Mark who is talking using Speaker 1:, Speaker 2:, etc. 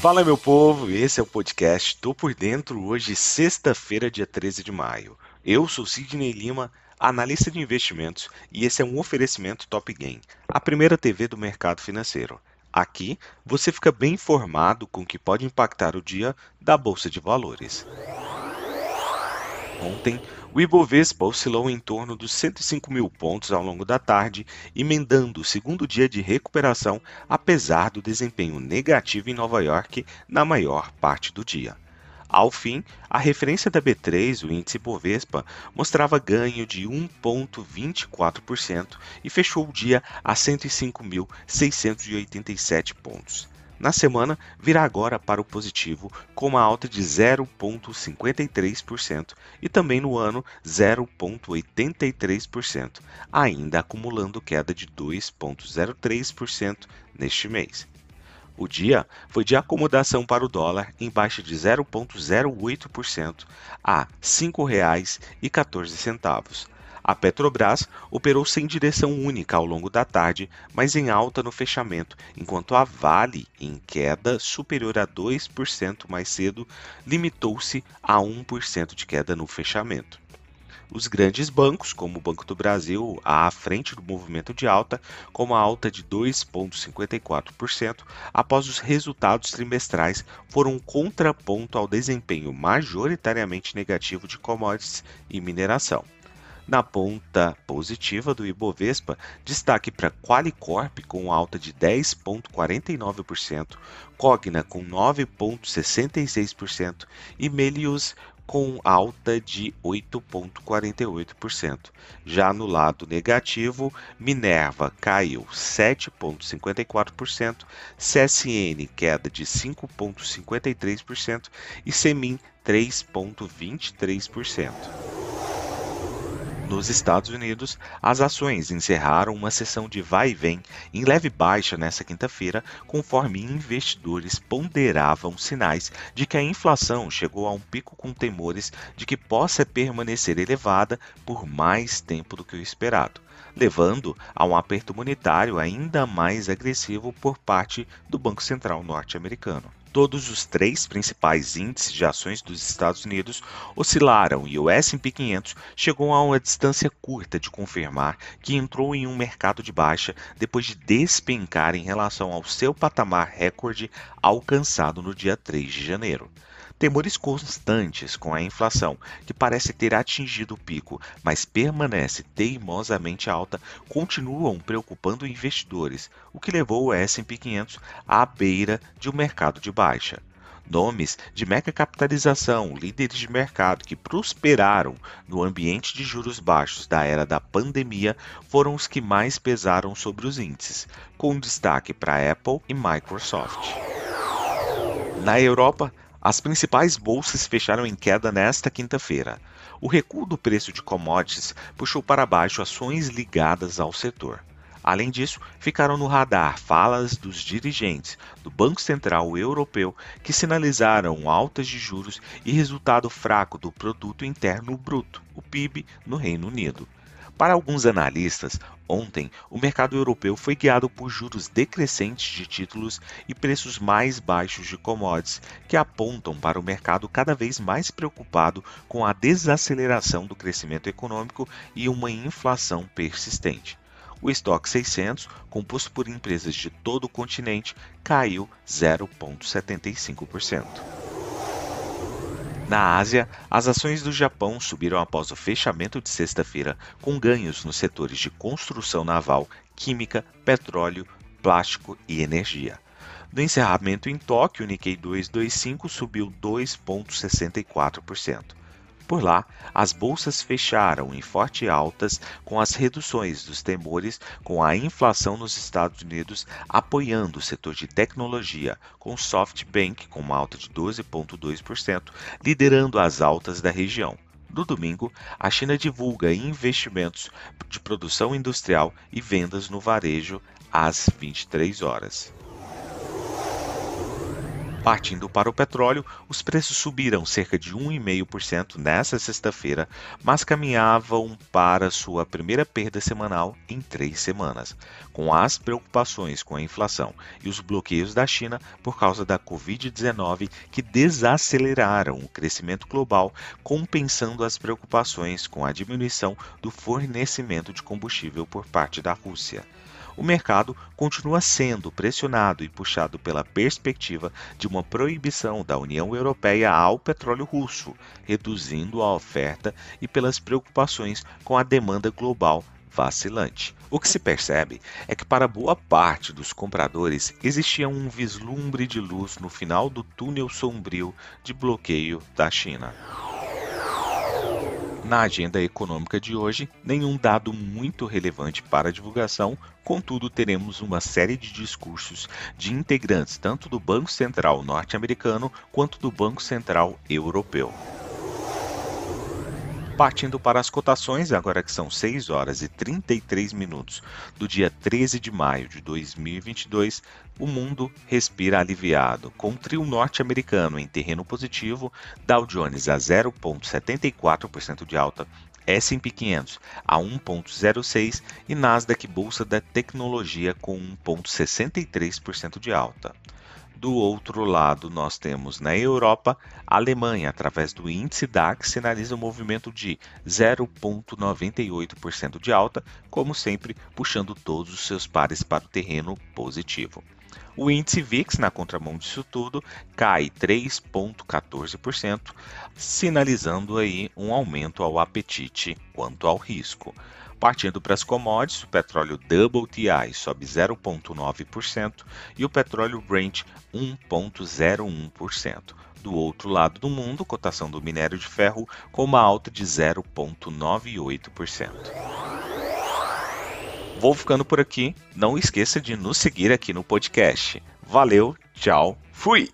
Speaker 1: Fala meu povo, esse é o podcast Tô por Dentro, hoje sexta-feira, dia 13 de maio. Eu sou Sidney Lima, analista de investimentos, e esse é um oferecimento Top Game, a primeira TV do mercado financeiro. Aqui você fica bem informado com o que pode impactar o dia da Bolsa de Valores. Ontem, o Ibovespa oscilou em torno dos 105 mil pontos ao longo da tarde, emendando o segundo dia de recuperação, apesar do desempenho negativo em Nova York na maior parte do dia. Ao fim, a referência da B3, o índice Bovespa, mostrava ganho de 1,24% e fechou o dia a 105.687 pontos. Na semana, virá agora para o positivo, com uma alta de 0,53% e também no ano 0,83%, ainda acumulando queda de 2,03% neste mês. O dia foi de acomodação para o dólar em baixa de 0,08% a R$ 5,14. A Petrobras operou sem direção única ao longo da tarde, mas em alta no fechamento, enquanto a Vale, em queda superior a 2% mais cedo, limitou-se a 1% de queda no fechamento. Os grandes bancos, como o Banco do Brasil, à frente do movimento de alta, com uma alta de 2,54%, após os resultados trimestrais, foram um contraponto ao desempenho majoritariamente negativo de commodities e mineração. Na ponta positiva do Ibovespa, destaque para Qualicorp com alta de 10,49%, Cogna com 9,66% e Melius com alta de 8,48%. Já no lado negativo, Minerva caiu 7,54%, CSN queda de 5,53% e Semin 3,23%. Nos Estados Unidos, as ações encerraram uma sessão de vai e vem em leve baixa nesta quinta-feira, conforme investidores ponderavam sinais de que a inflação chegou a um pico com temores de que possa permanecer elevada por mais tempo do que o esperado levando a um aperto monetário ainda mais agressivo por parte do Banco Central norte-americano. Todos os três principais índices de ações dos Estados Unidos oscilaram e o S&P 500 chegou a uma distância curta de confirmar que entrou em um mercado de baixa depois de despencar em relação ao seu patamar recorde alcançado no dia 3 de janeiro. Temores constantes com a inflação, que parece ter atingido o pico, mas permanece teimosamente alta, continuam preocupando investidores, o que levou o S&P 500 à beira de um mercado de baixa. Nomes de mega capitalização, líderes de mercado que prosperaram no ambiente de juros baixos da era da pandemia foram os que mais pesaram sobre os índices, com destaque para Apple e Microsoft. Na Europa, as principais bolsas fecharam em queda nesta quinta-feira. O recuo do preço de commodities puxou para baixo ações ligadas ao setor. Além disso, ficaram no radar falas dos dirigentes do Banco Central Europeu que sinalizaram altas de juros e resultado fraco do produto interno bruto, o PIB, no Reino Unido. Para alguns analistas, ontem o mercado europeu foi guiado por juros decrescentes de títulos e preços mais baixos de commodities, que apontam para o mercado cada vez mais preocupado com a desaceleração do crescimento econômico e uma inflação persistente. O estoque 600, composto por empresas de todo o continente, caiu 0,75%. Na Ásia, as ações do Japão subiram após o fechamento de sexta-feira, com ganhos nos setores de construção naval, química, petróleo, plástico e energia. No encerramento em Tóquio, o Nikkei 225 subiu 2,64%. Por lá, as bolsas fecharam em forte altas com as reduções dos temores com a inflação nos Estados Unidos apoiando o setor de tecnologia, com SoftBank com uma alta de 12,2%, liderando as altas da região. No domingo, a China divulga investimentos de produção industrial e vendas no varejo às 23 horas. Partindo para o petróleo, os preços subiram cerca de 1,5% nesta sexta-feira, mas caminhavam para sua primeira perda semanal em três semanas, com as preocupações com a inflação e os bloqueios da China por causa da Covid-19 que desaceleraram o crescimento global, compensando as preocupações com a diminuição do fornecimento de combustível por parte da Rússia o mercado continua sendo pressionado e puxado pela perspectiva de uma proibição da União Europeia ao petróleo russo, reduzindo a oferta e pelas preocupações com a demanda global vacilante. O que se percebe é que para boa parte dos compradores existia um vislumbre de luz no final do túnel sombrio de bloqueio da China. Na agenda econômica de hoje, nenhum dado muito relevante para divulgação, contudo, teremos uma série de discursos de integrantes tanto do Banco Central norte-americano quanto do Banco Central europeu. Partindo para as cotações, agora que são 6 horas e 33 minutos do dia 13 de maio de 2022, o mundo respira aliviado, com o trio norte-americano em terreno positivo, Dow Jones a 0,74% de alta, S&P 500 a 1,06% e Nasdaq Bolsa da Tecnologia com 1,63% de alta. Do outro lado, nós temos na Europa, a Alemanha, através do índice DAX, sinaliza um movimento de 0,98% de alta, como sempre, puxando todos os seus pares para o terreno positivo. O índice VIX, na contramão disso tudo, cai 3,14%, sinalizando aí um aumento ao apetite quanto ao risco. Partindo para as commodities, o petróleo WTI sobe 0,9% e o petróleo Brent 1,01%. Do outro lado do mundo, cotação do minério de ferro com uma alta de 0,98%. Vou ficando por aqui. Não esqueça de nos seguir aqui no podcast. Valeu, tchau, fui!